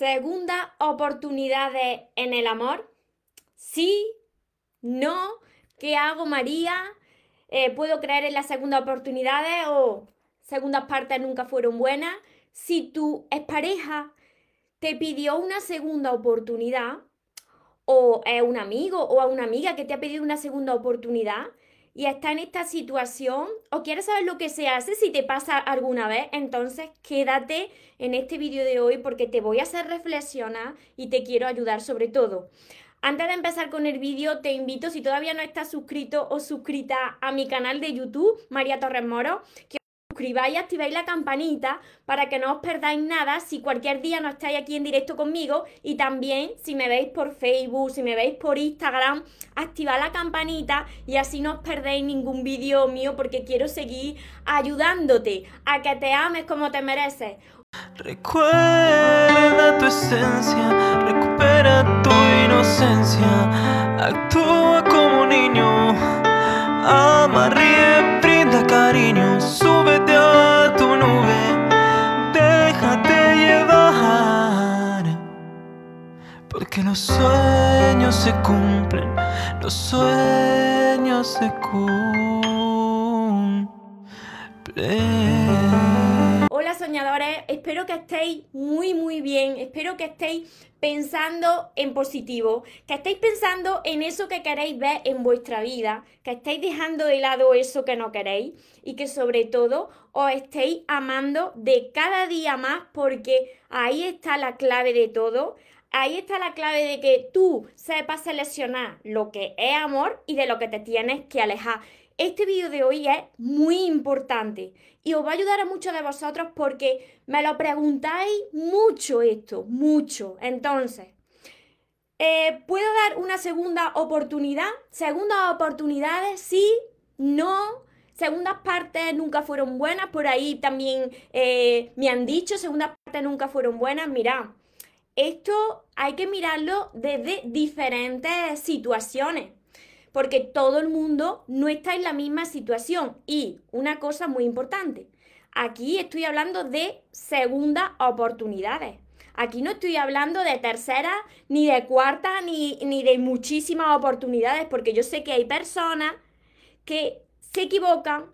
segunda oportunidades en el amor? ¿Sí? ¿No? ¿Qué hago, María? Eh, ¿Puedo creer en las segundas oportunidades o segundas partes nunca fueron buenas? Si tu expareja te pidió una segunda oportunidad, o es un amigo o a una amiga que te ha pedido una segunda oportunidad y está en esta situación o quieres saber lo que se hace si te pasa alguna vez, entonces quédate en este vídeo de hoy porque te voy a hacer reflexionar y te quiero ayudar sobre todo. Antes de empezar con el vídeo, te invito, si todavía no estás suscrito o suscrita a mi canal de YouTube, María Torres Moro, que suscribáis y activéis la campanita para que no os perdáis nada si cualquier día no estáis aquí en directo conmigo y también si me veis por Facebook, si me veis por Instagram, activad la campanita y así no os perdéis ningún vídeo mío porque quiero seguir ayudándote a que te ames como te mereces. Recuerda tu esencia, recupera tu inocencia, actúa como niño, ama, ríe, cariño, súbete a tu nube, déjate llevar, porque los sueños se cumplen, los sueños se cumplen. Soñadores, espero que estéis muy muy bien, espero que estéis pensando en positivo, que estéis pensando en eso que queréis ver en vuestra vida, que estéis dejando de lado eso que no queréis y que sobre todo os estéis amando de cada día más porque ahí está la clave de todo. Ahí está la clave de que tú sepas seleccionar lo que es amor y de lo que te tienes que alejar. Este vídeo de hoy es muy importante y os va a ayudar a muchos de vosotros porque me lo preguntáis mucho esto, mucho. Entonces, eh, ¿puedo dar una segunda oportunidad? Segundas oportunidades, sí, no. Segundas partes nunca fueron buenas, por ahí también eh, me han dicho, segundas partes nunca fueron buenas. Mira, esto hay que mirarlo desde diferentes situaciones porque todo el mundo no está en la misma situación. Y una cosa muy importante, aquí estoy hablando de segundas oportunidades. Aquí no estoy hablando de tercera, ni de cuarta, ni, ni de muchísimas oportunidades, porque yo sé que hay personas que se equivocan,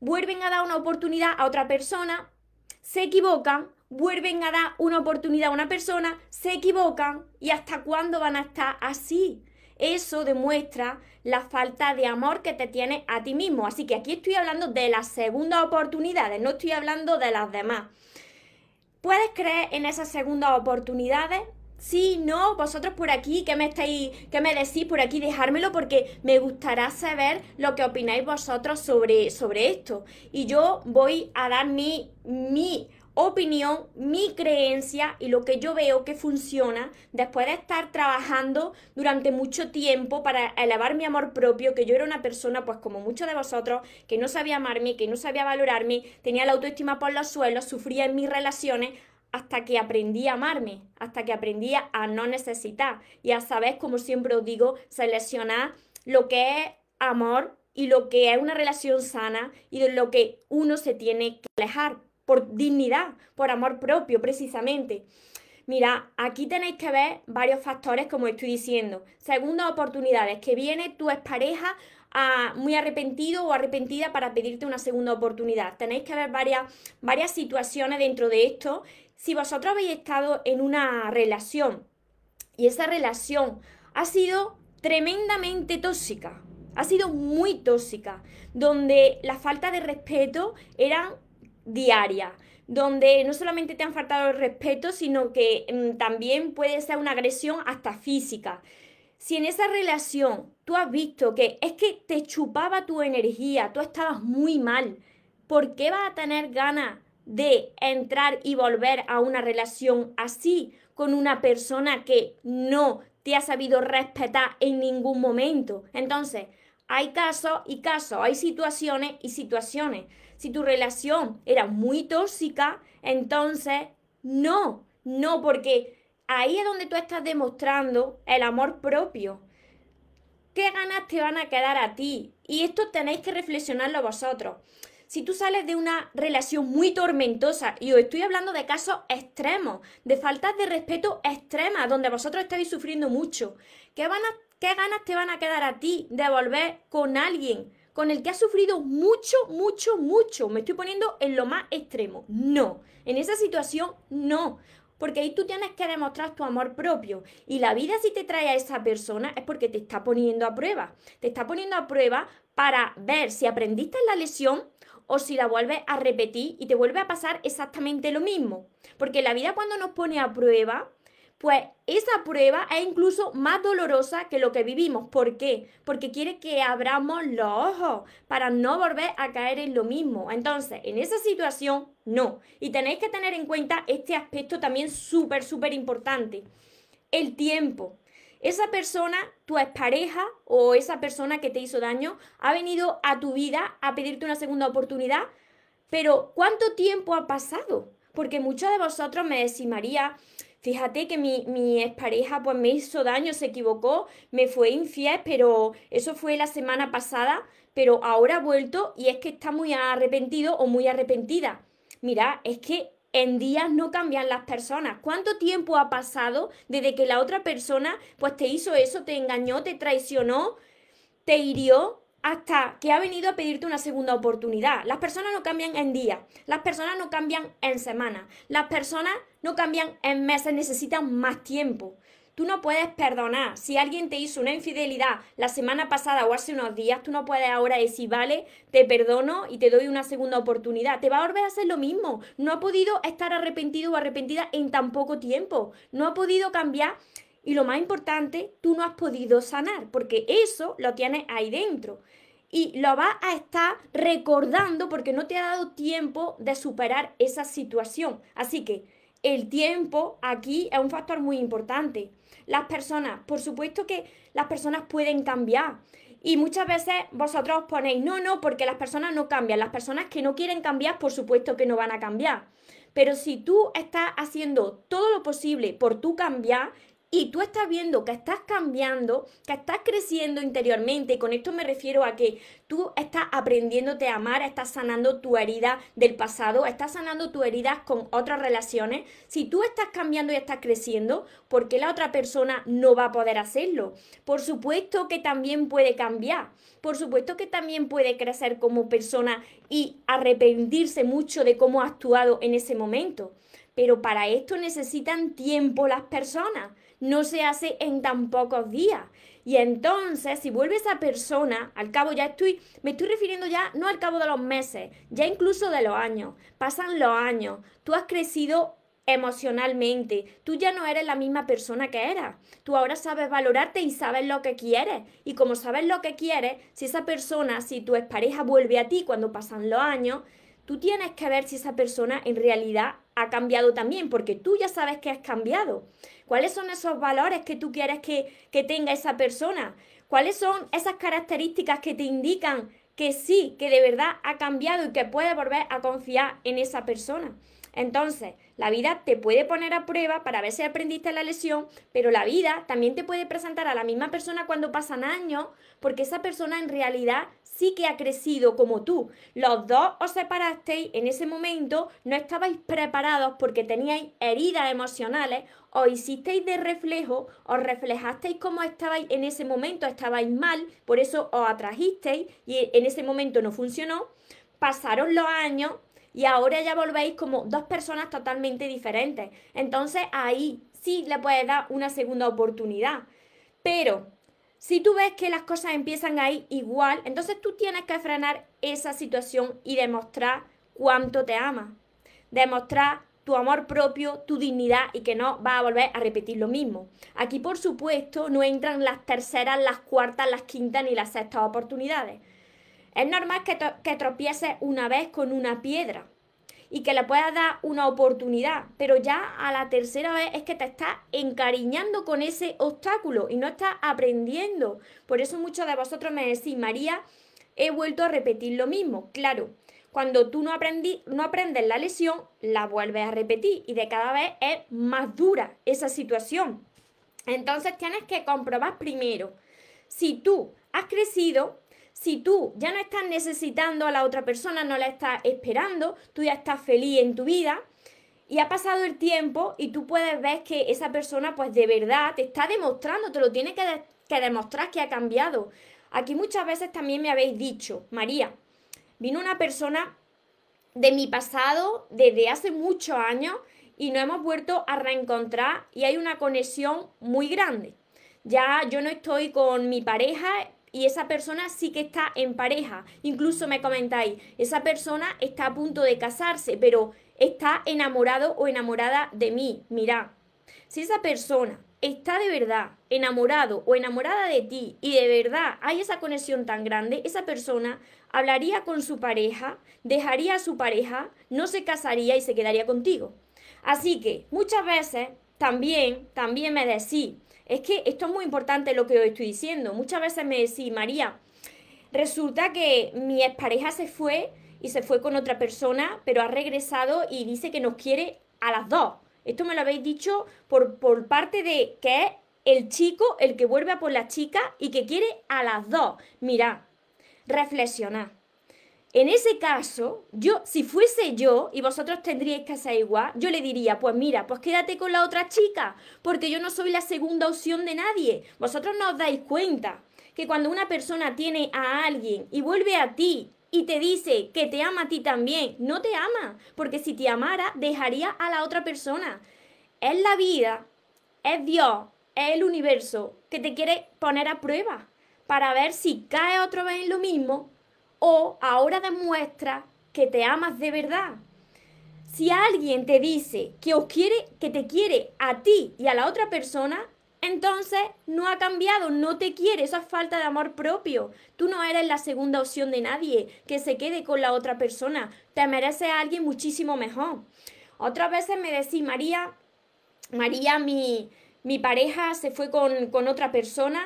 vuelven a dar una oportunidad a otra persona, se equivocan, vuelven a dar una oportunidad a una persona, se equivocan y hasta cuándo van a estar así. Eso demuestra la falta de amor que te tienes a ti mismo. Así que aquí estoy hablando de las segundas oportunidades, no estoy hablando de las demás. ¿Puedes creer en esas segundas oportunidades? Sí, no, vosotros por aquí, ¿qué me estáis, qué me decís por aquí? Dejármelo porque me gustará saber lo que opináis vosotros sobre, sobre esto. Y yo voy a dar mi, mi opinión, mi creencia y lo que yo veo que funciona después de estar trabajando durante mucho tiempo para elevar mi amor propio, que yo era una persona, pues como muchos de vosotros, que no sabía amarme, que no sabía valorarme, tenía la autoestima por los suelos, sufría en mis relaciones hasta que aprendí a amarme, hasta que aprendí a no necesitar. Y a saber, como siempre os digo, seleccionar lo que es amor y lo que es una relación sana y de lo que uno se tiene que alejar por dignidad, por amor propio, precisamente. Mira, aquí tenéis que ver varios factores, como estoy diciendo. Segunda, oportunidades, que viene tu expareja a, muy arrepentido o arrepentida para pedirte una segunda oportunidad. Tenéis que ver varias, varias situaciones dentro de esto. Si vosotros habéis estado en una relación y esa relación ha sido tremendamente tóxica, ha sido muy tóxica, donde la falta de respeto era diaria, donde no solamente te han faltado el respeto, sino que mm, también puede ser una agresión hasta física. Si en esa relación tú has visto que es que te chupaba tu energía, tú estabas muy mal, ¿por qué vas a tener ganas de entrar y volver a una relación así con una persona que no te ha sabido respetar en ningún momento? Entonces, hay casos y casos, hay situaciones y situaciones. Si tu relación era muy tóxica, entonces no, no, porque ahí es donde tú estás demostrando el amor propio. ¿Qué ganas te van a quedar a ti? Y esto tenéis que reflexionarlo vosotros. si tú sales de una relación muy tormentosa, y os estoy hablando de casos extremos, de faltas de respeto extremas, donde vosotros estáis sufriendo mucho, ¿qué, ¿qué ganas te van a quedar a ti de volver con alguien con el que has sufrido mucho, mucho, mucho? Me estoy poniendo en lo más extremo. No, en esa situación no porque ahí tú tienes que demostrar tu amor propio. Y la vida si te trae a esa persona es porque te está poniendo a prueba. Te está poniendo a prueba para ver si aprendiste la lesión o si la vuelves a repetir y te vuelve a pasar exactamente lo mismo. Porque la vida cuando nos pone a prueba, pues esa prueba es incluso más dolorosa que lo que vivimos. ¿Por qué? Porque quiere que abramos los ojos para no volver a caer en lo mismo. Entonces, en esa situación, no. Y tenéis que tener en cuenta este aspecto también súper, súper importante. El tiempo. Esa persona, tu expareja o esa persona que te hizo daño, ha venido a tu vida a pedirte una segunda oportunidad, pero ¿cuánto tiempo ha pasado? Porque muchos de vosotros me decís, María, Fíjate que mi, mi expareja pues me hizo daño, se equivocó, me fue infiel, pero eso fue la semana pasada, pero ahora ha vuelto y es que está muy arrepentido o muy arrepentida. Mira, es que en días no cambian las personas. ¿Cuánto tiempo ha pasado desde que la otra persona pues te hizo eso, te engañó, te traicionó, te hirió? Hasta que ha venido a pedirte una segunda oportunidad. Las personas no cambian en días, las personas no cambian en semanas, las personas no cambian en meses, necesitan más tiempo. Tú no puedes perdonar. Si alguien te hizo una infidelidad la semana pasada o hace unos días, tú no puedes ahora decir, vale, te perdono y te doy una segunda oportunidad. Te va a volver a hacer lo mismo. No ha podido estar arrepentido o arrepentida en tan poco tiempo. No ha podido cambiar y lo más importante, tú no has podido sanar, porque eso lo tienes ahí dentro. Y lo vas a estar recordando porque no te ha dado tiempo de superar esa situación. Así que el tiempo aquí es un factor muy importante. Las personas, por supuesto que las personas pueden cambiar. Y muchas veces vosotros ponéis, no, no, porque las personas no cambian. Las personas que no quieren cambiar, por supuesto que no van a cambiar. Pero si tú estás haciendo todo lo posible por tú cambiar, y tú estás viendo que estás cambiando, que estás creciendo interiormente, y con esto me refiero a que tú estás aprendiéndote a amar, estás sanando tu herida del pasado, estás sanando tus heridas con otras relaciones. Si tú estás cambiando y estás creciendo, ¿por qué la otra persona no va a poder hacerlo? Por supuesto que también puede cambiar, por supuesto que también puede crecer como persona y arrepentirse mucho de cómo ha actuado en ese momento. Pero para esto necesitan tiempo las personas no se hace en tan pocos días. Y entonces, si vuelve esa persona, al cabo ya estoy, me estoy refiriendo ya no al cabo de los meses, ya incluso de los años. Pasan los años, tú has crecido emocionalmente, tú ya no eres la misma persona que eras. Tú ahora sabes valorarte y sabes lo que quieres. Y como sabes lo que quieres, si esa persona, si tu expareja vuelve a ti cuando pasan los años, tú tienes que ver si esa persona en realidad ha cambiado también, porque tú ya sabes que has cambiado. ¿Cuáles son esos valores que tú quieres que, que tenga esa persona? ¿Cuáles son esas características que te indican que sí, que de verdad ha cambiado y que puedes volver a confiar en esa persona? Entonces, la vida te puede poner a prueba para ver si aprendiste la lesión, pero la vida también te puede presentar a la misma persona cuando pasan años, porque esa persona en realidad sí que ha crecido como tú. Los dos os separasteis en ese momento, no estabais preparados porque teníais heridas emocionales, os hicisteis de reflejo, os reflejasteis como estabais en ese momento, estabais mal, por eso os atrajisteis y en ese momento no funcionó. Pasaron los años y ahora ya volvéis como dos personas totalmente diferentes. Entonces ahí sí le puedes dar una segunda oportunidad. Pero si tú ves que las cosas empiezan a ir igual, entonces tú tienes que frenar esa situación y demostrar cuánto te amas. Demostrar tu amor propio, tu dignidad y que no va a volver a repetir lo mismo. Aquí, por supuesto, no entran las terceras, las cuartas, las quintas ni las sextas oportunidades. Es normal que, que tropieces una vez con una piedra y que le puedas dar una oportunidad, pero ya a la tercera vez es que te estás encariñando con ese obstáculo y no estás aprendiendo. Por eso muchos de vosotros me decís, María, he vuelto a repetir lo mismo. Claro, cuando tú no, aprendí, no aprendes la lesión, la vuelves a repetir y de cada vez es más dura esa situación. Entonces tienes que comprobar primero si tú has crecido si tú ya no estás necesitando a la otra persona, no la estás esperando, tú ya estás feliz en tu vida y ha pasado el tiempo y tú puedes ver que esa persona pues de verdad te está demostrando, te lo tiene que, que demostrar que ha cambiado. Aquí muchas veces también me habéis dicho, María, vino una persona de mi pasado desde hace muchos años y nos hemos vuelto a reencontrar y hay una conexión muy grande. Ya yo no estoy con mi pareja y esa persona sí que está en pareja. Incluso me comentáis, esa persona está a punto de casarse, pero está enamorado o enamorada de mí. Mira, si esa persona está de verdad enamorado o enamorada de ti y de verdad hay esa conexión tan grande, esa persona hablaría con su pareja, dejaría a su pareja, no se casaría y se quedaría contigo. Así que muchas veces también, también me decís, es que esto es muy importante lo que os estoy diciendo. Muchas veces me decís, María, resulta que mi expareja se fue y se fue con otra persona, pero ha regresado y dice que nos quiere a las dos. Esto me lo habéis dicho por, por parte de que es el chico el que vuelve a por la chica y que quiere a las dos. Mira, reflexionad. En ese caso, yo, si fuese yo y vosotros tendríais que hacer igual, yo le diría, pues mira, pues quédate con la otra chica, porque yo no soy la segunda opción de nadie. Vosotros no os dais cuenta que cuando una persona tiene a alguien y vuelve a ti y te dice que te ama a ti también, no te ama, porque si te amara, dejaría a la otra persona. Es la vida, es Dios, es el universo que te quiere poner a prueba para ver si cae otra vez en lo mismo o ahora demuestra que te amas de verdad. Si alguien te dice que os quiere, que te quiere a ti y a la otra persona, entonces no ha cambiado, no te quiere, eso es falta de amor propio. Tú no eres la segunda opción de nadie que se quede con la otra persona, te mereces a alguien muchísimo mejor. Otras veces me decís, María, María, mi, mi pareja se fue con, con otra persona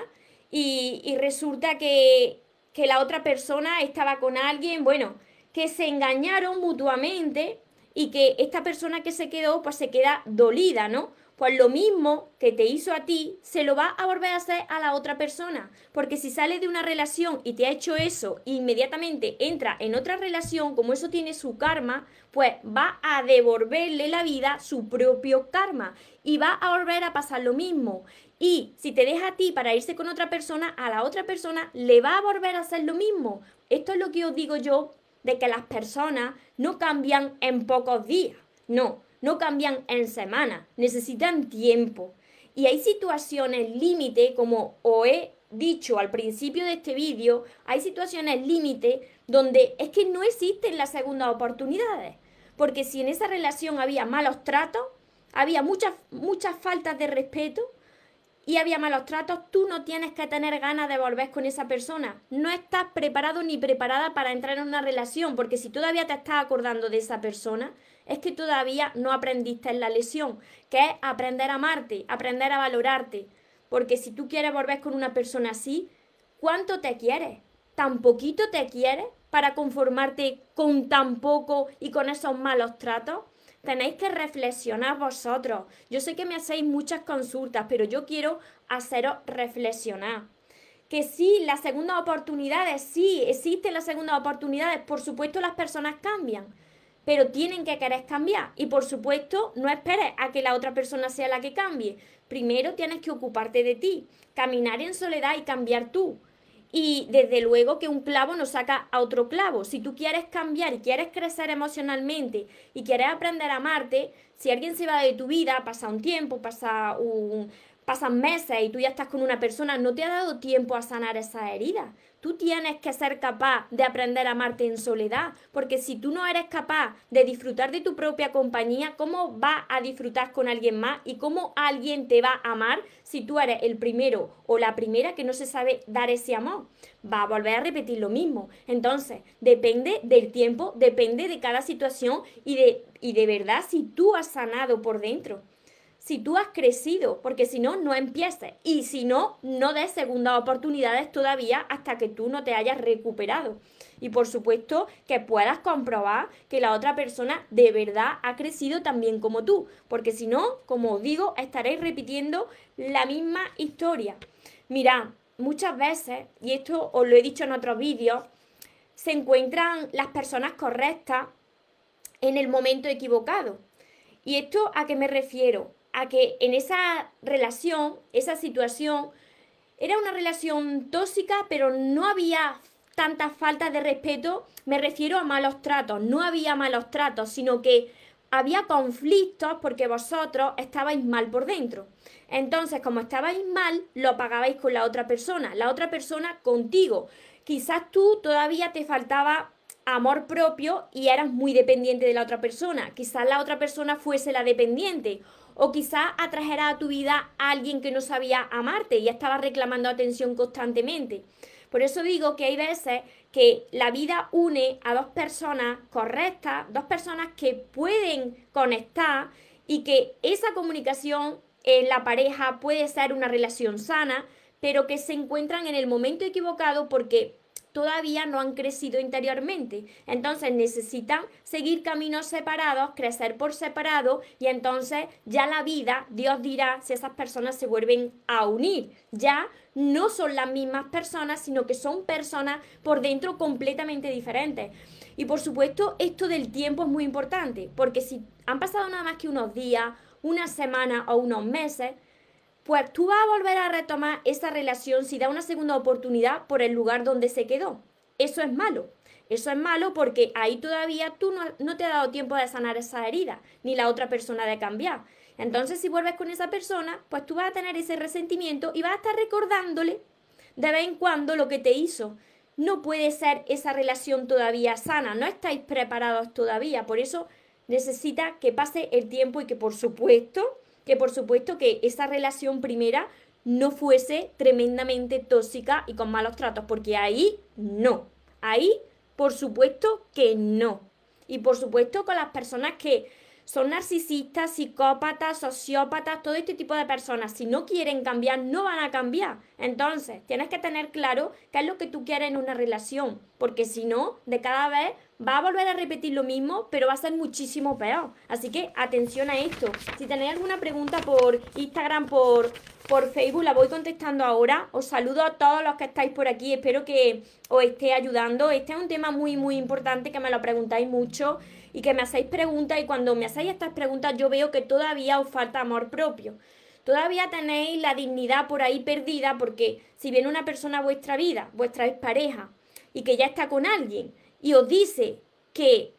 y, y resulta que, que la otra persona estaba con alguien, bueno, que se engañaron mutuamente y que esta persona que se quedó, pues se queda dolida, ¿no? Pues lo mismo que te hizo a ti, se lo va a volver a hacer a la otra persona. Porque si sale de una relación y te ha hecho eso, inmediatamente entra en otra relación, como eso tiene su karma, pues va a devolverle la vida su propio karma. Y va a volver a pasar lo mismo. Y si te deja a ti para irse con otra persona, a la otra persona le va a volver a hacer lo mismo. Esto es lo que os digo yo de que las personas no cambian en pocos días. No, no cambian en semanas. Necesitan tiempo. Y hay situaciones límite, como os he dicho al principio de este vídeo, hay situaciones límite donde es que no existen las segundas oportunidades. Porque si en esa relación había malos tratos, había muchas, muchas faltas de respeto, y había malos tratos, tú no tienes que tener ganas de volver con esa persona. No estás preparado ni preparada para entrar en una relación, porque si todavía te estás acordando de esa persona, es que todavía no aprendiste en la lesión, que es aprender a amarte, aprender a valorarte. Porque si tú quieres volver con una persona así, ¿cuánto te quieres? ¿Tan poquito te quieres para conformarte con tan poco y con esos malos tratos? Tenéis que reflexionar vosotros. Yo sé que me hacéis muchas consultas, pero yo quiero haceros reflexionar. Que sí, las segundas oportunidades, sí, existen las segundas oportunidades, por supuesto las personas cambian, pero tienen que querer cambiar. Y por supuesto, no esperes a que la otra persona sea la que cambie. Primero tienes que ocuparte de ti, caminar en soledad y cambiar tú. Y desde luego que un clavo no saca a otro clavo. Si tú quieres cambiar y quieres crecer emocionalmente y quieres aprender a amarte, si alguien se va de tu vida, pasa un tiempo, pasa un, pasan meses y tú ya estás con una persona, no te ha dado tiempo a sanar esa herida. Tú tienes que ser capaz de aprender a amarte en soledad, porque si tú no eres capaz de disfrutar de tu propia compañía, ¿cómo vas a disfrutar con alguien más? ¿Y cómo alguien te va a amar si tú eres el primero o la primera que no se sabe dar ese amor? Va a volver a repetir lo mismo. Entonces, depende del tiempo, depende de cada situación y de, y de verdad si tú has sanado por dentro si tú has crecido, porque si no, no empieces. Y si no, no des segundas oportunidades todavía hasta que tú no te hayas recuperado. Y por supuesto que puedas comprobar que la otra persona de verdad ha crecido también como tú. Porque si no, como os digo, estaréis repitiendo la misma historia. Mira, muchas veces, y esto os lo he dicho en otros vídeos, se encuentran las personas correctas en el momento equivocado. ¿Y esto a qué me refiero? A que en esa relación, esa situación, era una relación tóxica, pero no había tanta falta de respeto, me refiero a malos tratos, no había malos tratos, sino que había conflictos porque vosotros estabais mal por dentro. Entonces, como estabais mal, lo pagabais con la otra persona, la otra persona contigo. Quizás tú todavía te faltaba amor propio y eras muy dependiente de la otra persona. Quizás la otra persona fuese la dependiente. O quizás atrajera a tu vida a alguien que no sabía amarte y estaba reclamando atención constantemente. Por eso digo que hay veces que la vida une a dos personas correctas, dos personas que pueden conectar y que esa comunicación en la pareja puede ser una relación sana, pero que se encuentran en el momento equivocado porque todavía no han crecido interiormente. Entonces necesitan seguir caminos separados, crecer por separado y entonces ya la vida, Dios dirá si esas personas se vuelven a unir. Ya no son las mismas personas, sino que son personas por dentro completamente diferentes. Y por supuesto, esto del tiempo es muy importante, porque si han pasado nada más que unos días, una semana o unos meses, pues tú vas a volver a retomar esa relación si da una segunda oportunidad por el lugar donde se quedó. Eso es malo. Eso es malo porque ahí todavía tú no, no, te has dado tiempo de sanar esa herida, ni la otra persona de cambiar. Entonces, si vuelves con esa persona, pues tú vas a tener ese resentimiento y vas a estar recordándole de vez en cuando lo que te hizo. No puede ser esa relación todavía sana, no estáis preparados todavía. Por eso necesita que pase el tiempo y que, por supuesto, que por supuesto que esa relación primera no fuese tremendamente tóxica y con malos tratos, porque ahí no, ahí por supuesto que no. Y por supuesto con las personas que son narcisistas, psicópatas, sociópatas, todo este tipo de personas, si no quieren cambiar, no van a cambiar. Entonces, tienes que tener claro qué es lo que tú quieres en una relación, porque si no, de cada vez va a volver a repetir lo mismo, pero va a ser muchísimo peor. Así que atención a esto. Si tenéis alguna pregunta por Instagram, por, por Facebook, la voy contestando ahora. Os saludo a todos los que estáis por aquí. Espero que os esté ayudando. Este es un tema muy, muy importante que me lo preguntáis mucho y que me hacéis preguntas. Y cuando me hacéis estas preguntas, yo veo que todavía os falta amor propio. Todavía tenéis la dignidad por ahí perdida porque si viene una persona a vuestra vida, vuestra pareja, y que ya está con alguien, y os dice que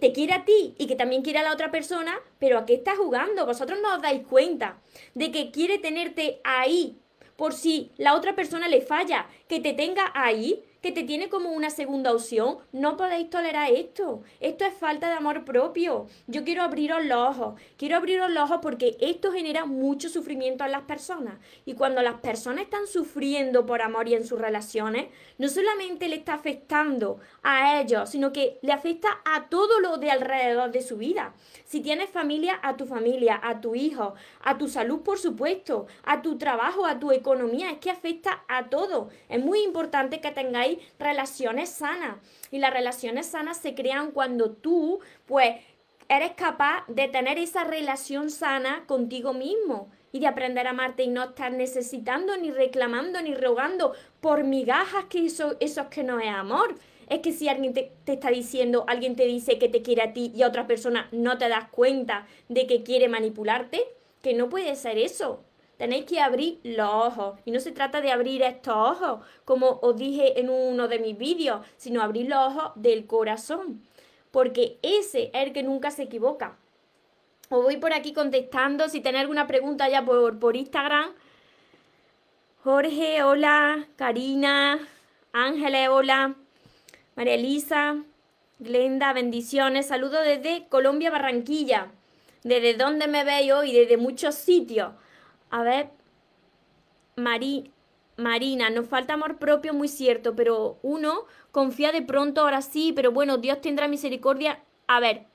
te quiere a ti y que también quiere a la otra persona, pero ¿a qué está jugando? Vosotros no os dais cuenta de que quiere tenerte ahí por si la otra persona le falla, que te tenga ahí que te tiene como una segunda opción, no podéis tolerar esto. Esto es falta de amor propio. Yo quiero abriros los ojos. Quiero abriros los ojos porque esto genera mucho sufrimiento en las personas. Y cuando las personas están sufriendo por amor y en sus relaciones, no solamente le está afectando a ellos, sino que le afecta a todo lo de alrededor de su vida. Si tienes familia, a tu familia, a tu hijo, a tu salud, por supuesto, a tu trabajo, a tu economía. Es que afecta a todo. Es muy importante que tengáis relaciones sanas. Y las relaciones sanas se crean cuando tú, pues, eres capaz de tener esa relación sana contigo mismo y de aprender a amarte y no estar necesitando, ni reclamando, ni rogando por migajas que eso, eso es que no es amor. Es que si alguien te, te, está diciendo, alguien te dice que te quiere a ti y a otra persona no te das cuenta de que quiere manipularte, que no puede ser eso. Tenéis que abrir los ojos. Y no se trata de abrir estos ojos, como os dije en uno de mis vídeos, sino abrir los ojos del corazón. Porque ese es el que nunca se equivoca. Os voy por aquí contestando. Si tenéis alguna pregunta ya por, por Instagram. Jorge, hola. Karina, Ángeles, hola. María Elisa, Glenda, bendiciones. Saludos desde Colombia, Barranquilla. Desde donde me veis hoy, desde muchos sitios. A ver, Marina, nos falta amor propio, muy cierto, pero uno confía de pronto, ahora sí, pero bueno, Dios tendrá misericordia. A ver,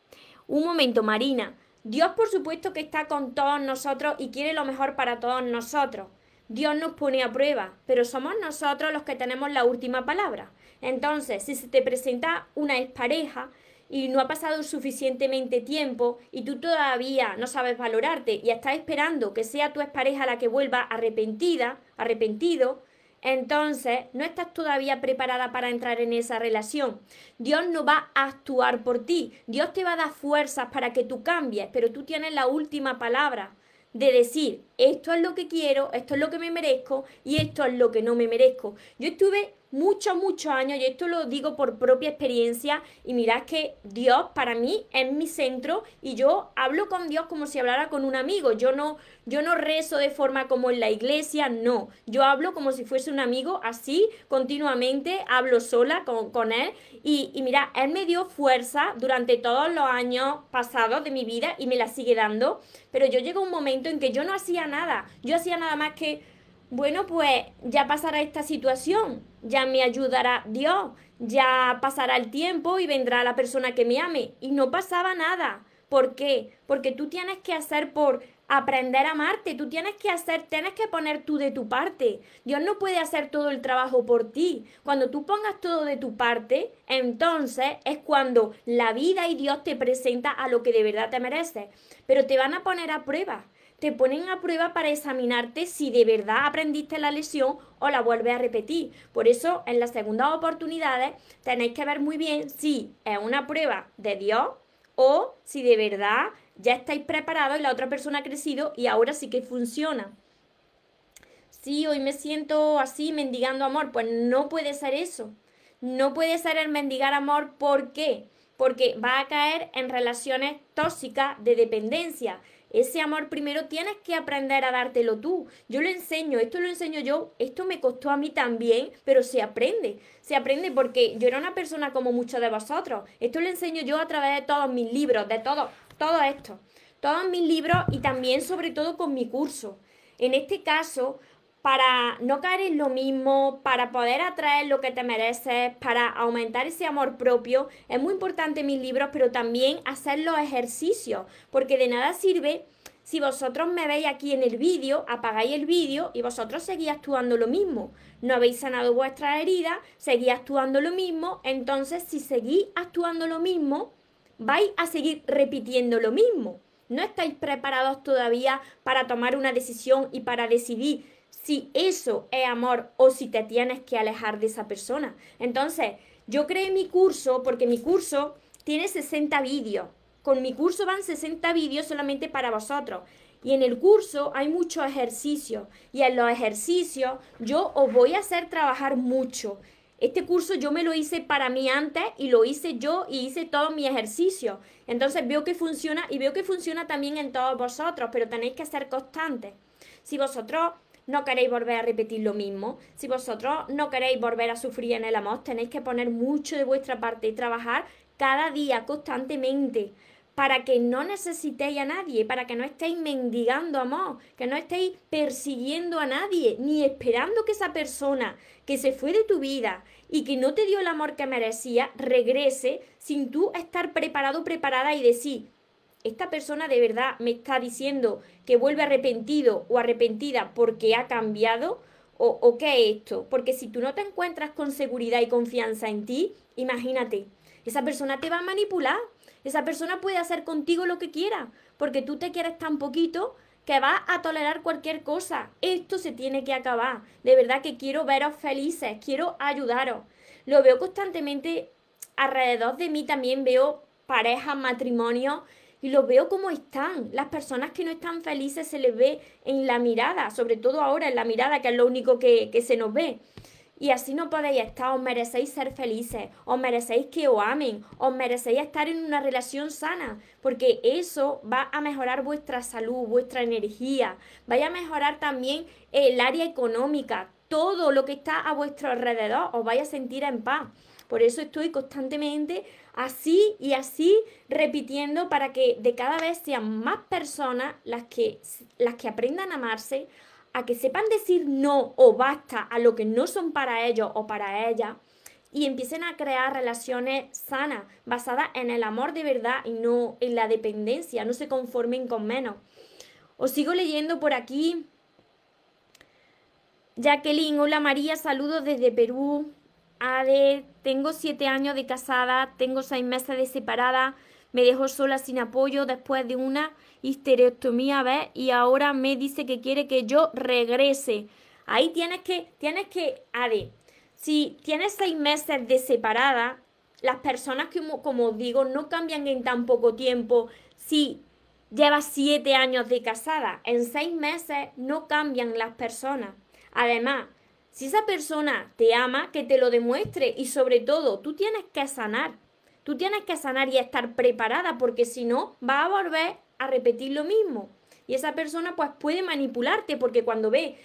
un momento, Marina. Dios por supuesto que está con todos nosotros y quiere lo mejor para todos nosotros. Dios nos pone a prueba, pero somos nosotros los que tenemos la última palabra. Entonces, si se te presenta una expareja y no ha pasado suficientemente tiempo y tú todavía no sabes valorarte y estás esperando que sea tu expareja la que vuelva arrepentida, arrepentido, entonces no estás todavía preparada para entrar en esa relación. Dios no va a actuar por ti. Dios te va a dar fuerzas para que tú cambies, pero tú tienes la última palabra de decir, esto es lo que quiero, esto es lo que me merezco y esto es lo que no me merezco. Yo estuve muchos, muchos años, y esto lo digo por propia experiencia, y mirad que Dios para mí es mi centro y yo hablo con Dios como si hablara con un amigo. Yo no, yo no rezo de forma como en la iglesia, no. Yo hablo como si fuese un amigo, así, continuamente, hablo sola con, con Él. Y, y mira, Él me dio fuerza durante todos los años pasados de mi vida y me la sigue dando. Pero yo llego a un momento en que yo no hacía nada. Yo hacía nada más que bueno, pues ya pasará esta situación, ya me ayudará Dios, ya pasará el tiempo y vendrá la persona que me ame. Y no pasaba nada. ¿Por qué? Porque tú tienes que hacer por aprender a amarte, tú tienes que hacer, tienes que poner tú de tu parte. Dios no puede hacer todo el trabajo por ti. Cuando tú pongas todo de tu parte, entonces es cuando la vida y Dios te presenta a lo que de verdad te mereces. Pero te van a poner a prueba te ponen a prueba para examinarte si de verdad aprendiste la lesión o la vuelves a repetir. Por eso, en las segundas oportunidades, tenéis que ver muy bien si es una prueba de Dios o si de verdad ya estáis preparados y la otra persona ha crecido y ahora sí que funciona. Sí, hoy me siento así mendigando amor. Pues no puede ser eso. No puede ser el mendigar amor. ¿Por qué? Porque va a caer en relaciones tóxicas de dependencia. Ese amor primero tienes que aprender a dártelo tú. Yo lo enseño, esto lo enseño yo, esto me costó a mí también, pero se aprende. Se aprende porque yo era una persona como muchos de vosotros. Esto lo enseño yo a través de todos mis libros, de todo, todo esto. Todos mis libros y también sobre todo con mi curso. En este caso, para no caer en lo mismo, para poder atraer lo que te mereces, para aumentar ese amor propio, es muy importante mis libros, pero también hacer los ejercicios, porque de nada sirve si vosotros me veis aquí en el vídeo, apagáis el vídeo y vosotros seguís actuando lo mismo. No habéis sanado vuestras heridas, seguís actuando lo mismo, entonces si seguís actuando lo mismo, vais a seguir repitiendo lo mismo. No estáis preparados todavía para tomar una decisión y para decidir si eso es amor o si te tienes que alejar de esa persona. Entonces, yo creé mi curso porque mi curso tiene 60 vídeos. Con mi curso van 60 vídeos solamente para vosotros. Y en el curso hay muchos ejercicios. Y en los ejercicios yo os voy a hacer trabajar mucho. Este curso yo me lo hice para mí antes y lo hice yo y hice todos mis ejercicios. Entonces veo que funciona y veo que funciona también en todos vosotros, pero tenéis que ser constantes. Si vosotros no queréis volver a repetir lo mismo, si vosotros no queréis volver a sufrir en el amor, tenéis que poner mucho de vuestra parte y trabajar cada día constantemente para que no necesitéis a nadie, para que no estéis mendigando amor, que no estéis persiguiendo a nadie, ni esperando que esa persona que se fue de tu vida y que no te dio el amor que merecía, regrese sin tú estar preparado, preparada y decir, esta persona de verdad me está diciendo que vuelve arrepentido o arrepentida porque ha cambiado o, qué es esto. Porque si tú no te encuentras con seguridad y confianza en ti, imagínate, esa persona te va a manipular. Esa persona puede hacer contigo lo que quiera, porque tú te quieres tan poquito que vas a tolerar cualquier cosa. Esto se tiene que acabar. De verdad que quiero veros felices, quiero ayudaros. Lo veo constantemente alrededor de mí, también veo parejas, matrimonios y lo veo como están. Las personas que no están felices se les ve en la mirada, sobre todo ahora en la mirada, que es lo único que, se nos ve. Y así no podéis estar, os merecéis ser felices, os merecéis que os amen, os merecéis estar en una relación sana, porque eso va a mejorar vuestra salud, vuestra energía, vaya a mejorar también el área económica, todo lo que está a vuestro alrededor, os vaya a sentir en paz. Por eso estoy constantemente así y así repitiendo para que de cada vez sean más personas las que, las que aprendan a amarse, a que sepan decir no o basta a lo que no son para ellos o para ellas y empiecen a crear relaciones sanas, basadas en el amor de verdad y no en la dependencia, no se conformen con menos. Os sigo leyendo por aquí. Jacqueline, hola María, saludos desde Perú. Ade, tengo siete años de casada, tengo seis meses de separada, me dejó sola sin apoyo después de una histerectomía, ¿ves? Y ahora me dice que quiere que yo regrese. Ahí tienes que, tienes que, a si tienes seis meses de separada, las personas que, como digo, no cambian en tan poco tiempo. Si llevas siete años de casada, en seis meses no cambian las personas. Además, si esa persona te ama, que te lo demuestre y sobre todo, tú tienes que sanar. Tú tienes que sanar y estar preparada porque si no, va a volver a repetir lo mismo. Y esa persona pues puede manipularte porque cuando ve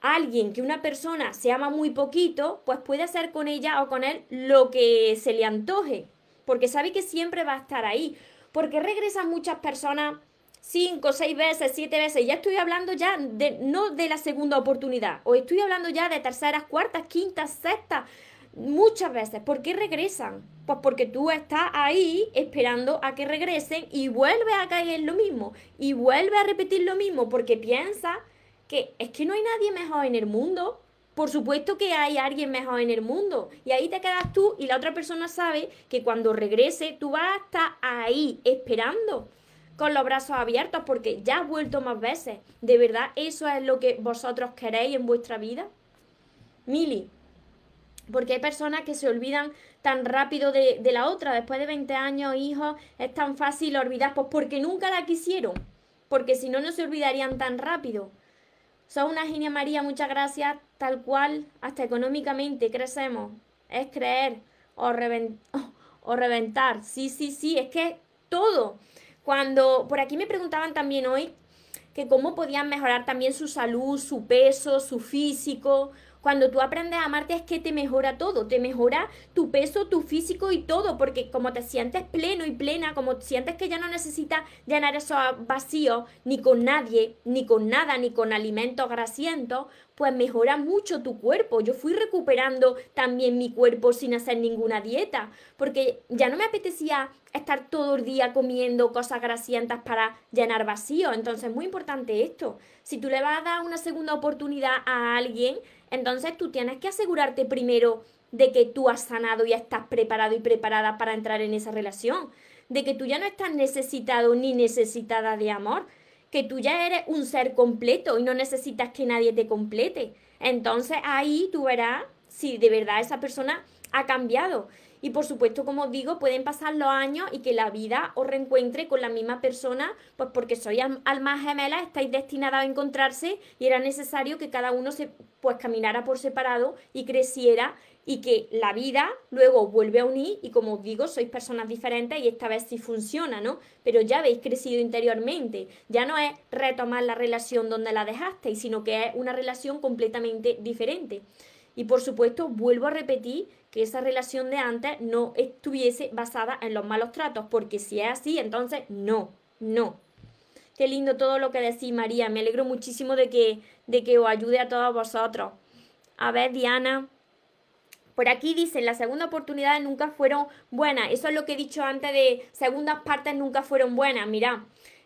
a alguien que una persona se ama muy poquito, pues puede hacer con ella o con él lo que se le antoje. Porque sabe que siempre va a estar ahí. Porque regresan muchas personas cinco, seis veces, siete veces. Ya estoy hablando ya de, no de la segunda oportunidad. O estoy hablando ya de terceras, cuartas, quintas, sextas. Muchas veces. ¿Por qué regresan? Pues porque tú estás ahí esperando a que regresen y vuelve a caer lo mismo. Y vuelve a repetir lo mismo porque piensa que es que no hay nadie mejor en el mundo. Por supuesto que hay alguien mejor en el mundo. Y ahí te quedas tú y la otra persona sabe que cuando regrese tú vas a estar ahí esperando con los brazos abiertos porque ya has vuelto más veces. ¿De verdad eso es lo que vosotros queréis en vuestra vida? Mili, porque hay personas que se olvidan tan rápido de, la otra. Después de 20 años, hijos, es tan fácil olvidar, pues porque nunca la quisieron. Porque si no, no se olvidarían tan rápido. Sos una genia María, muchas gracias. Tal cual, hasta económicamente crecemos. Es creer o, o reventar. Sí, sí, sí, es que todo. Cuando por aquí me preguntaban también hoy que cómo podían mejorar también su salud, su peso, su físico. Cuando tú aprendes a amarte es que te mejora todo, te mejora tu peso, tu físico y todo, porque como te sientes pleno y plena, como sientes que ya no necesitas llenar esos vacíos ni con nadie, ni con nada, ni con alimentos grasientos, pues mejora mucho tu cuerpo. Yo fui recuperando también mi cuerpo sin hacer ninguna dieta, porque ya no me apetecía estar todo el día comiendo cosas grasientas para llenar vacío. Entonces es muy importante esto. Si tú le vas a dar una segunda oportunidad a alguien, entonces tú tienes que asegurarte primero de que tú has sanado y estás preparado y preparada para entrar en esa relación, de que tú ya no estás necesitado ni necesitada de amor, que tú ya eres un ser completo y no necesitas que nadie te complete. Entonces ahí tú verás si de verdad esa persona ha cambiado. Y por supuesto, como digo, pueden pasar los años y que la vida os reencuentre con la misma persona, pues porque sois almas gemelas, estáis destinadas a encontrarse y era necesario que cada uno se pues caminara por separado y creciera y que la vida luego vuelve a unir y como os digo, sois personas diferentes y esta vez sí funciona, ¿no? Pero ya habéis crecido interiormente, ya no es retomar la relación donde la dejasteis, sino que es una relación completamente diferente. Y por supuesto, vuelvo a repetir que esa relación de antes no estuviese basada en los malos tratos, porque si es así, entonces no, no. Qué lindo todo lo que decís, María. Me alegro muchísimo de que, de que os ayude a todos vosotros. A ver, Diana. Por aquí dicen, las segundas oportunidades nunca fueron buenas. Eso es lo que he dicho antes de segundas partes nunca fueron buenas. Mirad,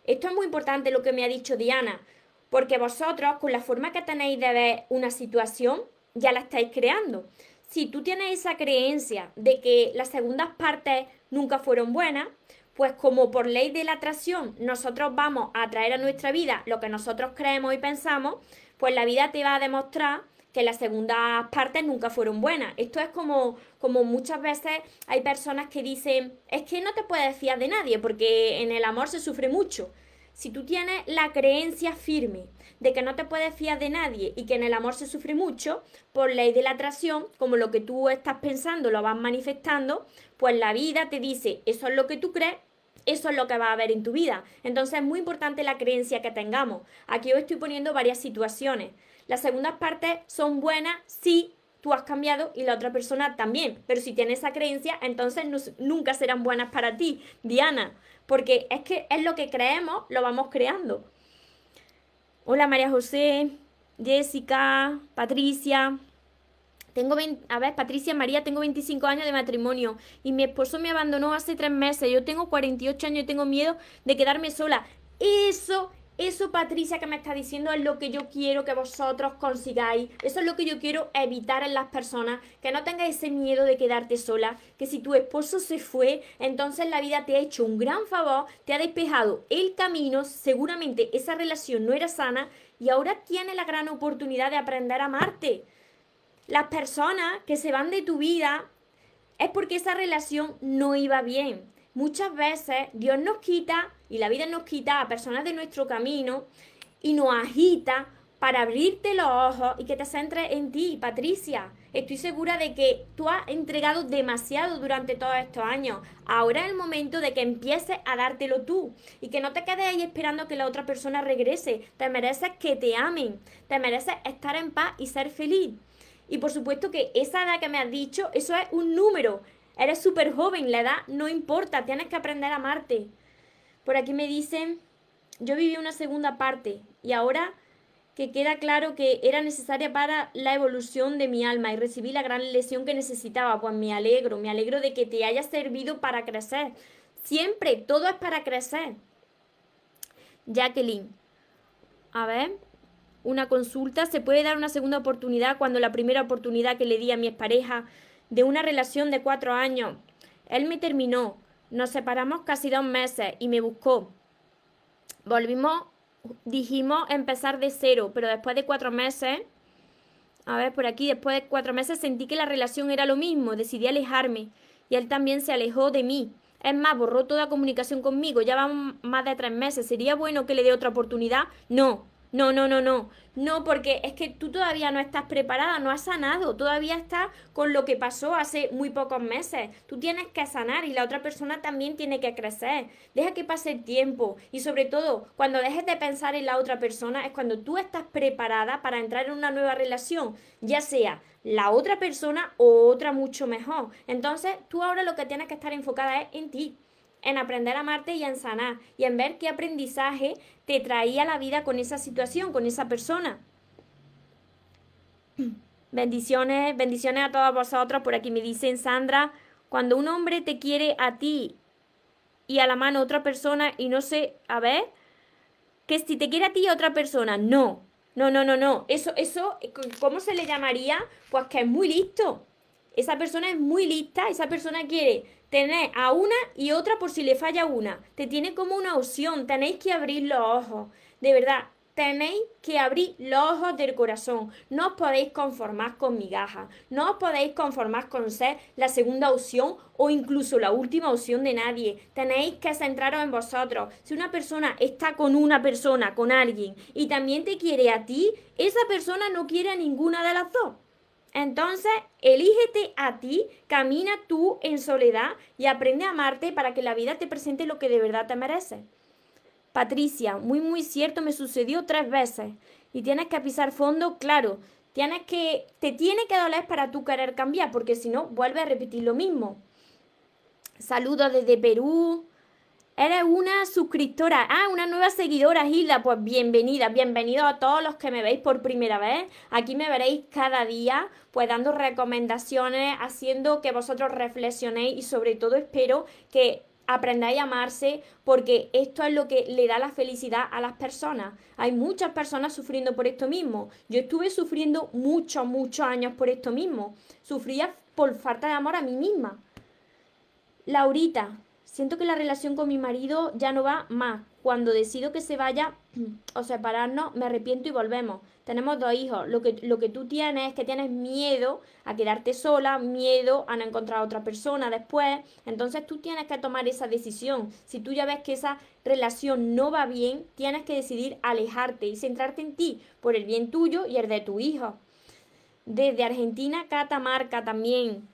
esto es muy importante lo que me ha dicho Diana, porque vosotros, con la forma que tenéis de ver una situación, ya la estáis creando. Si tú tienes esa creencia de que las segundas partes nunca fueron buenas, pues como por ley de la atracción nosotros vamos a atraer a nuestra vida lo que nosotros creemos y pensamos, pues la vida te va a demostrar que las segundas partes nunca fueron buenas. Esto es como, como muchas veces hay personas que dicen, es que no te puedes fiar de nadie porque en el amor se sufre mucho. Si tú tienes la creencia firme de que no te puedes fiar de nadie y que en el amor se sufre mucho, por ley de la atracción, como lo que tú estás pensando lo vas manifestando, pues la vida te dice, eso es lo que tú crees, eso es lo que va a haber en tu vida. Entonces es muy importante la creencia que tengamos. Aquí os estoy poniendo varias situaciones. Las segundas partes son buenas si tú has cambiado y la otra persona también. Pero si tienes esa creencia, entonces nunca serán buenas para ti, Diana. Porque es que es lo que creemos, lo vamos creando. Hola María José, Jessica, Patricia. Tengo a ver, Patricia María, tengo 25 años de matrimonio y mi esposo me abandonó hace tres meses. Yo tengo 48 años y tengo miedo de quedarme sola. Eso eso, Patricia, que me está diciendo es lo que yo quiero que vosotros consigáis. Eso es lo que yo quiero evitar en las personas. Que no tengas ese miedo de quedarte sola. Que si tu esposo se fue, entonces la vida te ha hecho un gran favor, te ha despejado el camino. Seguramente esa relación no era sana y ahora tienes la gran oportunidad de aprender a amarte. Las personas que se van de tu vida es porque esa relación no iba bien. Muchas veces Dios nos quita y la vida nos quita a personas de nuestro camino y nos agita para abrirte los ojos y que te centres en ti, Patricia. Estoy segura de que tú has entregado demasiado durante todos estos años. Ahora es el momento de que empieces a dártelo tú y que no te quedes ahí esperando que la otra persona regrese. Te mereces que te amen, te mereces estar en paz y ser feliz. Y por supuesto que esa edad que me has dicho, eso es un número. Eres súper joven, la edad no importa, tienes que aprender a amarte. Por aquí me dicen, yo viví una segunda parte y ahora que queda claro que era necesaria para la evolución de mi alma y recibí la gran lesión que necesitaba, pues me alegro, me alegro de que te haya servido para crecer. Siempre, todo es para crecer. Jacqueline, a ver, una consulta, ¿se puede dar una segunda oportunidad cuando la primera oportunidad que le di a mi expareja de una relación de cuatro años, él me terminó, nos separamos casi dos meses y me buscó. Volvimos, dijimos empezar de cero, pero después de cuatro meses, a ver, por aquí, después de cuatro meses sentí que la relación era lo mismo, decidí alejarme y él también se alejó de mí. Es más, borró toda comunicación conmigo, ya van más de tres meses. ¿Sería bueno que le dé otra oportunidad? No, no, no, no, no. No, porque es que tú todavía no estás preparada, no has sanado, todavía estás con lo que pasó hace muy pocos meses. Tú tienes que sanar y la otra persona también tiene que crecer. Deja que pase el tiempo y sobre todo, cuando dejes de pensar en la otra persona es cuando tú estás preparada para entrar en una nueva relación, ya sea la otra persona o otra mucho mejor. Entonces, tú ahora lo que tienes que estar enfocada es en ti en aprender a amarte y en sanar y en ver qué aprendizaje te traía la vida con esa situación, con esa persona. Bendiciones, bendiciones a todos vosotros. Por aquí me dicen Sandra, cuando un hombre te quiere a ti y a la mano otra persona y no sé, a ver, que si te quiere a ti y a otra persona, no. No, no, no, no. Eso, eso, ¿cómo se le llamaría? Pues que es muy listo. Esa persona es muy lista, esa persona quiere tener a una y otra por si le falla una. Te tiene como una opción, tenéis que abrir los ojos. De verdad, tenéis que abrir los ojos del corazón. No os podéis conformar con migajas. No os podéis conformar con ser la segunda opción o incluso la última opción de nadie. Tenéis que centraros en vosotros. Si una persona está con una persona, con alguien, y también te quiere a ti, esa persona no quiere a ninguna de las dos. Entonces, elígete a ti, camina tú en soledad y aprende a amarte para que la vida te presente lo que de verdad te merece. Patricia, muy muy cierto, me sucedió tres veces y tienes que pisar fondo, claro, tienes que te tiene que doler para tú querer cambiar, porque si no vuelve a repetir lo mismo. Saludos desde Perú. Eres una suscriptora, ah, una nueva seguidora, Hilda. Pues bienvenida, bienvenido a todos los que me veis por primera vez. Aquí me veréis cada día, pues dando recomendaciones, haciendo que vosotros reflexionéis y sobre todo espero que aprendáis a amarse porque esto es lo que le da la felicidad a las personas. Hay muchas personas sufriendo por esto mismo. Yo estuve sufriendo muchos, muchos años por esto mismo. Sufría por falta de amor a mí misma. Laurita, Siento que la relación con mi marido ya no va más. Cuando decido que se vaya o separarnos, me arrepiento y volvemos. Tenemos dos hijos. Lo que, lo que tú tienes es que tienes miedo a quedarte sola, miedo a no encontrar a otra persona después. Entonces tú tienes que tomar esa decisión. Si tú ya ves que esa relación no va bien, tienes que decidir alejarte y centrarte en ti por el bien tuyo y el de tu hijo. Desde Argentina, Catamarca también.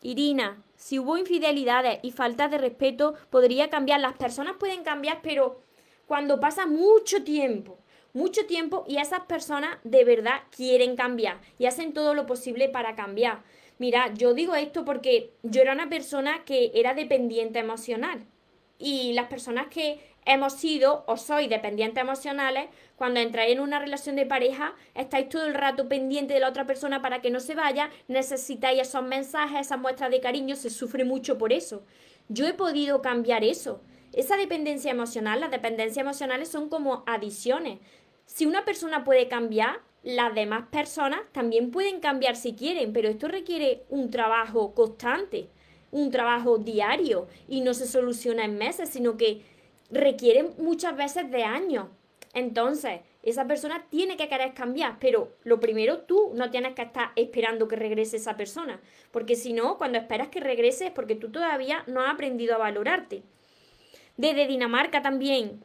Irina, si hubo infidelidades y faltas de respeto, podría cambiar. Las personas pueden cambiar, pero cuando pasa mucho tiempo, mucho tiempo y esas personas de verdad quieren cambiar y hacen todo lo posible para cambiar. Mira, yo digo esto porque yo era una persona que era dependiente emocional y las personas que hemos sido o sois dependientes emocionales, cuando entráis en una relación de pareja, estáis todo el rato pendiente de la otra persona para que no se vaya, necesitáis esos mensajes, esas muestras de cariño, se sufre mucho por eso. Yo he podido cambiar eso. esa dependencia emocional, las dependencias emocionales son como adiciones. Si una persona puede cambiar, las demás personas también pueden cambiar si quieren, pero esto requiere un trabajo constante, un trabajo diario y no se soluciona en meses, sino que requiere muchas veces de años. Entonces, esa persona tiene que querer cambiar, pero lo primero tú no tienes que estar esperando que regrese esa persona, porque si no, cuando esperas que regrese es porque tú todavía no has aprendido a valorarte. Desde Dinamarca también.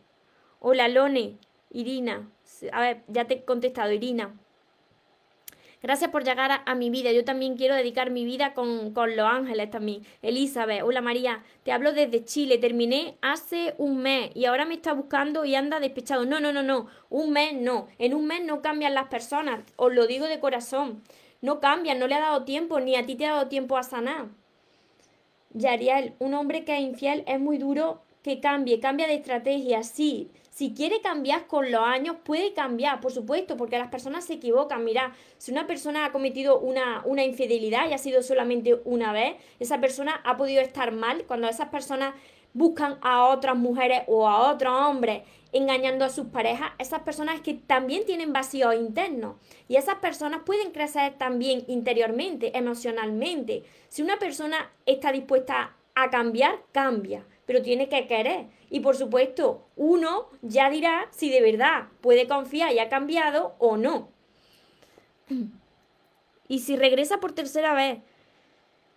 Hola, Lone, Irina. A ver, ya te he contestado, Irina. Gracias por llegar a, mi vida. Yo también quiero dedicar mi vida con, los ángeles también. Elizabeth, hola María, te hablo desde Chile. Terminé hace un mes y ahora me está buscando y anda despechado. No, no, no, no. Un mes no. En un mes no cambian las personas. Os lo digo de corazón. No cambian, no le ha dado tiempo, ni a ti te ha dado tiempo a sanar. Yariel, un hombre que es infiel es muy duro que cambie, cambia de estrategia, sí. Si quiere cambiar con los años, puede cambiar, por supuesto, porque las personas se equivocan. Mira, si una persona ha cometido una, una infidelidad y ha sido solamente una vez, esa persona ha podido estar mal cuando esas personas buscan a otras mujeres o a otros hombres engañando a sus parejas, esas personas que también tienen vacíos internos y esas personas pueden crecer también interiormente, emocionalmente. Si una persona está dispuesta a cambiar, cambia pero tiene que querer. Y por supuesto, uno ya dirá si de verdad puede confiar y ha cambiado o no. Y si regresa por tercera vez,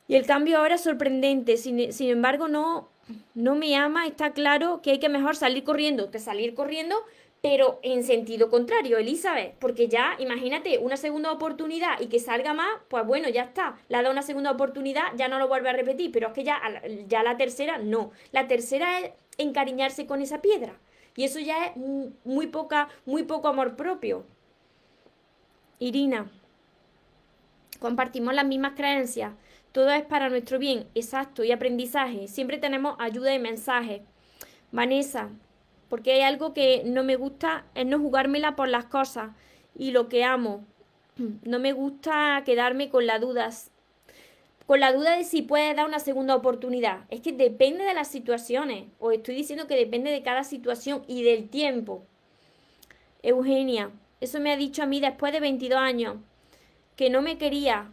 y el cambio ahora es sorprendente, sin, sin embargo no, no me ama, está claro que hay que mejor salir corriendo, te salir corriendo pero en sentido contrario, Elizabeth, porque ya, imagínate, una segunda oportunidad y que salga más, pues bueno, ya está, la da una segunda oportunidad, ya no lo vuelve a repetir, pero es que ya, ya la tercera no, la tercera es encariñarse con esa piedra, y eso ya es muy poca, muy poco amor propio. Irina, compartimos las mismas creencias, todo es para nuestro bien, exacto, y aprendizaje, siempre tenemos ayuda y mensaje. Vanessa, porque hay algo que no me gusta, es no jugármela por las cosas y lo que amo. No me gusta quedarme con las dudas, con la duda de si puede dar una segunda oportunidad. Es que depende de las situaciones, os estoy diciendo que depende de cada situación y del tiempo. Eugenia, eso me ha dicho a mí después de 22 años, que no me quería.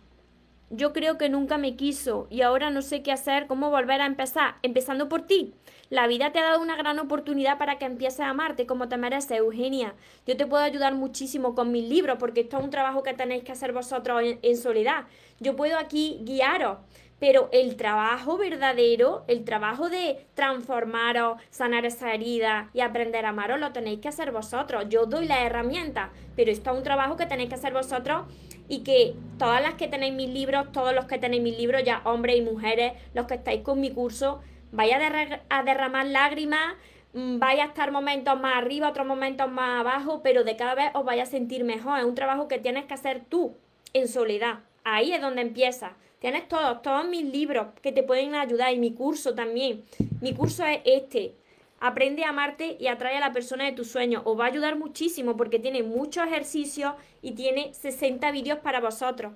Yo creo que nunca me quiso y ahora no sé qué hacer, cómo volver a empezar, empezando por ti. La vida te ha dado una gran oportunidad para que empieces a amarte como te mereces, Eugenia. Yo te puedo ayudar muchísimo con mis libros porque esto es un trabajo que tenéis que hacer vosotros en, soledad. Yo puedo aquí guiaros, pero el trabajo verdadero, el trabajo de transformaros, sanar esa herida y aprender a amaros, lo tenéis que hacer vosotros. Yo doy la herramienta, pero esto es un trabajo que tenéis que hacer vosotros y que todas las que tenéis mis libros, todos los que tenéis mis libros, ya hombres y mujeres, los que estáis con mi curso, vaya a, derramar lágrimas, mm, vaya a estar momentos más arriba, otros momentos más abajo, pero de cada vez os vaya a sentir mejor. Es un trabajo que tienes que hacer tú, en soledad. Ahí es donde empieza. Tienes todos, todos mis libros que te pueden ayudar y mi curso también. Mi curso es este. Aprende a amarte y atrae a la persona de tus sueños. Os va a ayudar muchísimo porque tiene muchos ejercicios y tiene 60 vídeos para vosotros.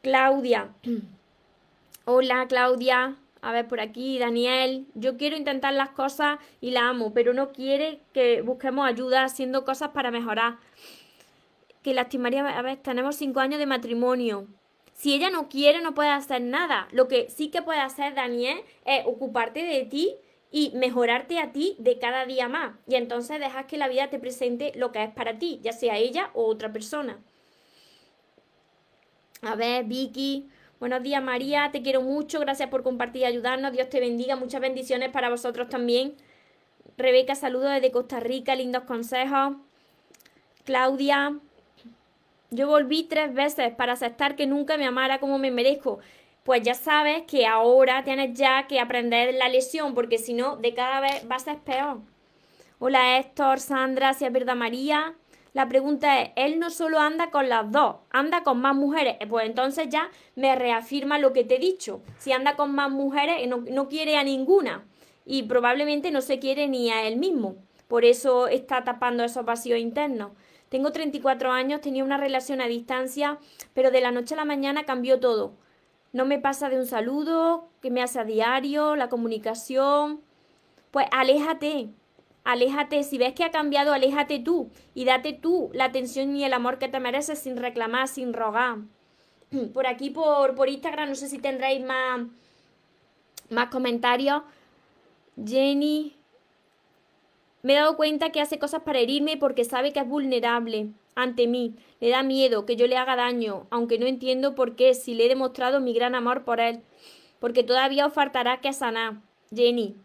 Claudia. Hola, Claudia. A ver, por aquí, Daniel, yo quiero intentar las cosas y la amo, pero no quiere que busquemos ayuda haciendo cosas para mejorar. Que lastimaría, a ver, tenemos cinco años de matrimonio. Si ella no quiere, no puede hacer nada. Lo que sí que puede hacer, Daniel, es ocuparte de ti y mejorarte a ti de cada día más. Y entonces dejas que la vida te presente lo que es para ti, ya sea ella o otra persona. A ver, Vicky, Buenos días María, te quiero mucho, gracias por compartir y ayudarnos, Dios te bendiga, muchas bendiciones para vosotros también. Rebeca, saludos desde Costa Rica, lindos consejos. Claudia, yo volví tres veces para aceptar que nunca me amara como me merezco. Pues ya sabes que ahora tienes ya que aprender la lesión, porque si no, de cada vez va a ser peor. Hola Héctor, Sandra, si es verdad María. La pregunta es, él no solo anda con las dos, anda con más mujeres. Eh, pues entonces ya me reafirma lo que te he dicho. Si anda con más mujeres, no, no quiere a ninguna. Y probablemente no se quiere ni a él mismo. Por eso está tapando esos vacíos internos. Tengo 34 años, tenía una relación a distancia, pero de la noche a la mañana cambió todo. No me pasa de un saludo, que me hace a diario, la comunicación. pues aléjate, aléjate. Si ves que ha cambiado, aléjate tú y date tú la atención y el amor que te mereces sin reclamar, sin rogar. Por aquí, por, por Instagram, no sé si tendréis más, más comentarios. Jenny, me he dado cuenta que hace cosas para herirme porque sabe que es vulnerable ante mí. Le da miedo que yo le haga daño, aunque no entiendo por qué, si le he demostrado mi gran amor por él. Porque todavía os faltará que sanar. Jenny,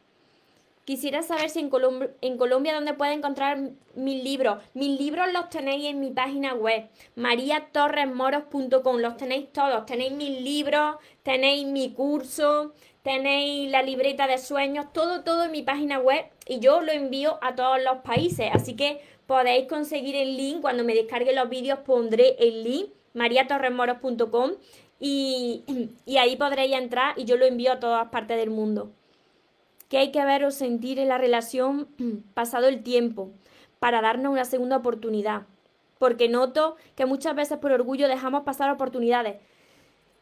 Quisiera saber si en, Colombia dónde puede encontrar mis libros. Mis libros los tenéis en mi página web, mariatorresmoros.com. Los tenéis todos. Tenéis mis libros, tenéis mi curso, tenéis la libreta de sueños, todo, todo en mi página web y yo lo envío a todos los países. Así que podéis conseguir el link. Cuando me descargue los vídeos pondré el link, mariatorresmoros.com y, y ahí podréis entrar y yo lo envío a todas partes del mundo que hay que ver o sentir en la relación pasado el tiempo para darnos una segunda oportunidad. Porque noto que muchas veces por orgullo dejamos pasar oportunidades.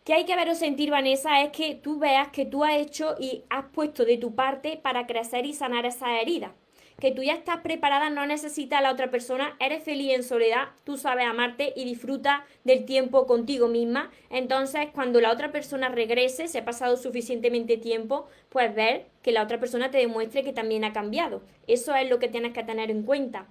Que hay que ver o sentir, Vanessa, es que tú veas que tú has hecho y has puesto de tu parte para crecer y sanar esa herida que tú ya estás preparada, no necesitas a la otra persona, eres feliz en soledad, tú sabes amarte y disfruta del tiempo contigo misma. Entonces, cuando la otra persona regrese, se ha pasado suficientemente tiempo, pues ver que la otra persona te demuestre que también ha cambiado. Eso es lo que tienes que tener en cuenta.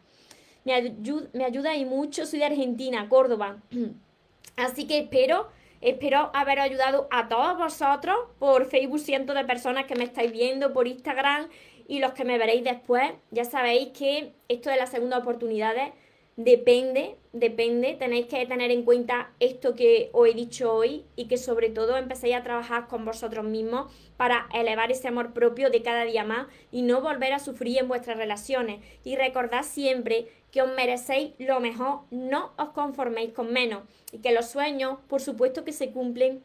Me, ayuda, me ayuda y mucho, soy de Argentina, Córdoba. Así que espero Espero haber ayudado a todos vosotros por Facebook, cientos de personas que me estáis viendo, por Instagram y los que me veréis después, ya sabéis que esto de las segundas oportunidades depende, depende, tenéis que tener en cuenta esto que os he dicho hoy y que sobre todo empecéis a trabajar con vosotros mismos para elevar ese amor propio de cada día más y no volver a sufrir en vuestras relaciones. Y recordad siempre que os merecéis lo mejor, no os conforméis con menos y que los sueños, por supuesto que se cumplen